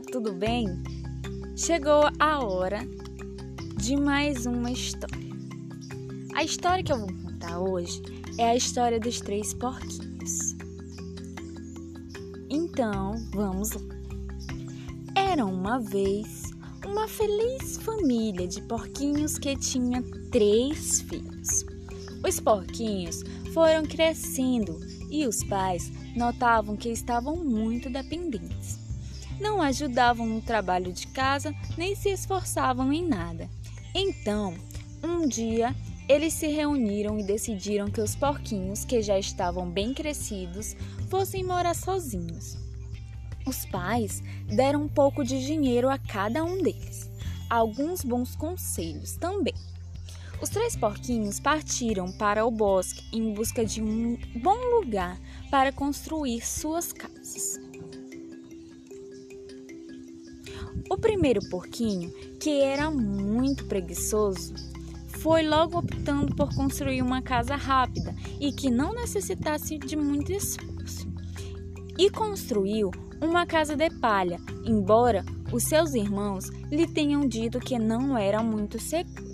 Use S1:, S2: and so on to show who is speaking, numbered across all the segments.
S1: Tudo bem? Chegou a hora de mais uma história. A história que eu vou contar hoje é a história dos três porquinhos. Então, vamos lá. Era uma vez uma feliz família de porquinhos que tinha três filhos. Os porquinhos foram crescendo e os pais notavam que estavam muito dependentes. Não ajudavam no trabalho de casa nem se esforçavam em nada. Então, um dia, eles se reuniram e decidiram que os porquinhos, que já estavam bem crescidos, fossem morar sozinhos. Os pais deram um pouco de dinheiro a cada um deles, alguns bons conselhos também. Os três porquinhos partiram para o bosque em busca de um bom lugar para construir suas casas. O primeiro porquinho, que era muito preguiçoso, foi logo optando por construir uma casa rápida e que não necessitasse de muito esforço. E construiu uma casa de palha, embora os seus irmãos lhe tenham dito que não era muito seguro.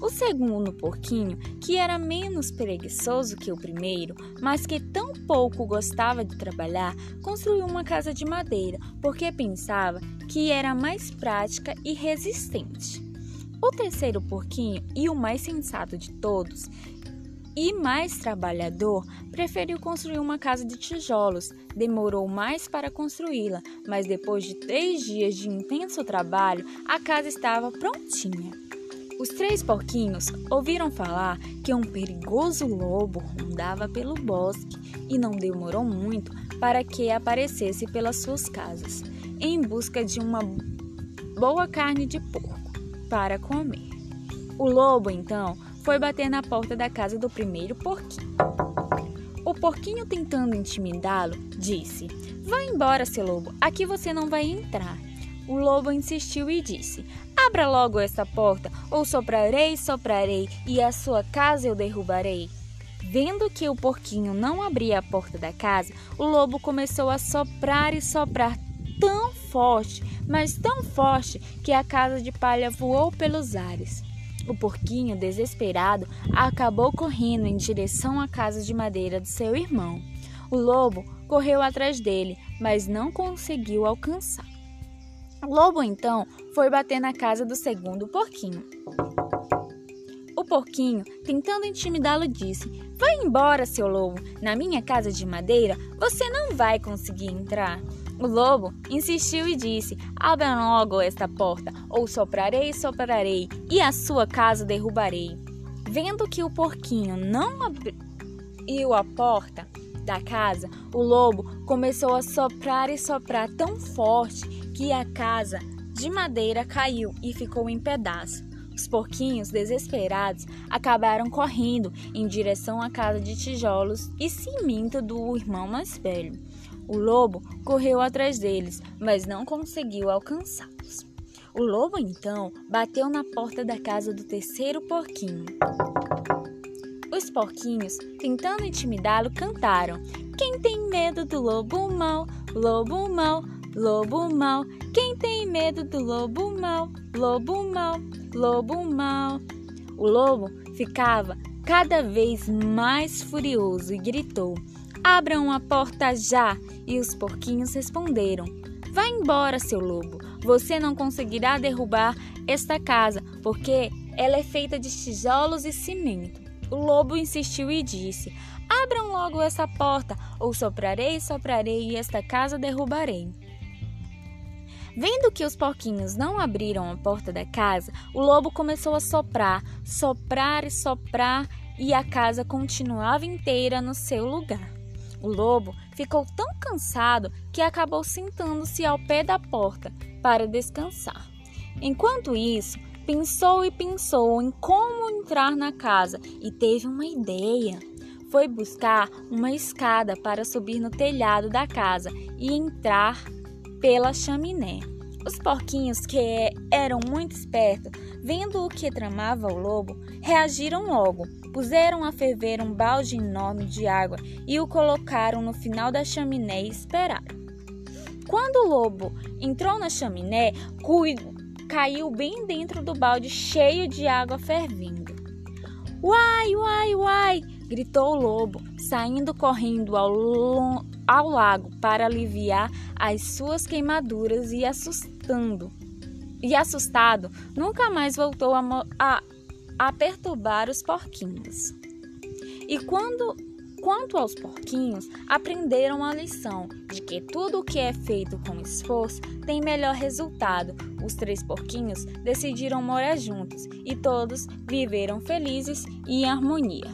S1: O segundo porquinho, que era menos preguiçoso que o primeiro, mas que tão pouco gostava de trabalhar, construiu uma casa de madeira porque pensava que era mais prática e resistente. O terceiro porquinho, e o mais sensato de todos, e mais trabalhador, preferiu construir uma casa de tijolos. Demorou mais para construí-la, mas depois de três dias de intenso trabalho, a casa estava prontinha. Os três porquinhos ouviram falar que um perigoso lobo rondava pelo bosque e não demorou muito para que aparecesse pelas suas casas, em busca de uma boa carne de porco para comer. O lobo então foi bater na porta da casa do primeiro porquinho. O porquinho, tentando intimidá-lo, disse: Vá embora, seu lobo, aqui você não vai entrar. O lobo insistiu e disse: Abra logo esta porta, ou soprarei, soprarei, e a sua casa eu derrubarei. Vendo que o porquinho não abria a porta da casa, o lobo começou a soprar e soprar tão forte, mas tão forte, que a casa de palha voou pelos ares. O porquinho, desesperado, acabou correndo em direção à casa de madeira do seu irmão. O lobo correu atrás dele, mas não conseguiu alcançar. O lobo então foi bater na casa do segundo porquinho. O porquinho, tentando intimidá-lo, disse: Vai embora, seu lobo. Na minha casa de madeira você não vai conseguir entrar. O lobo insistiu e disse: Abra logo esta porta, ou soprarei, soprarei, e a sua casa derrubarei. Vendo que o porquinho não abriu a porta da casa, o lobo começou a soprar e soprar tão forte que a casa de madeira caiu e ficou em pedaços. Os porquinhos, desesperados, acabaram correndo em direção à casa de tijolos e cimento do irmão mais velho. O lobo correu atrás deles, mas não conseguiu alcançá-los. O lobo então bateu na porta da casa do terceiro porquinho. Os porquinhos, tentando intimidá-lo, cantaram: Quem tem medo do lobo mau? Lobo mau, Lobo mal, quem tem medo do lobo mal? Lobo mal, lobo mal. O lobo ficava cada vez mais furioso e gritou: Abram a porta já! E os porquinhos responderam: Vá embora, seu lobo. Você não conseguirá derrubar esta casa, porque ela é feita de tijolos e cimento. O lobo insistiu e disse: Abram logo essa porta, ou soprarei, soprarei e esta casa derrubarei. Vendo que os porquinhos não abriram a porta da casa, o lobo começou a soprar, soprar e soprar, e a casa continuava inteira no seu lugar. O lobo ficou tão cansado que acabou sentando-se ao pé da porta para descansar. Enquanto isso, pensou e pensou em como entrar na casa e teve uma ideia. Foi buscar uma escada para subir no telhado da casa e entrar pela chaminé. Os porquinhos, que eram muito espertos, vendo o que tramava o lobo, reagiram logo. Puseram a ferver um balde enorme de água e o colocaram no final da chaminé e esperaram. quando o lobo entrou na chaminé, caiu bem dentro do balde cheio de água fervendo. Uai, uai, uai! gritou o lobo, saindo correndo ao, ao lago para aliviar as suas queimaduras e assustando. E assustado, nunca mais voltou a, a, a perturbar os porquinhos. E quando Quanto aos porquinhos, aprenderam a lição de que tudo o que é feito com esforço tem melhor resultado. Os três porquinhos decidiram morar juntos e todos viveram felizes e em harmonia.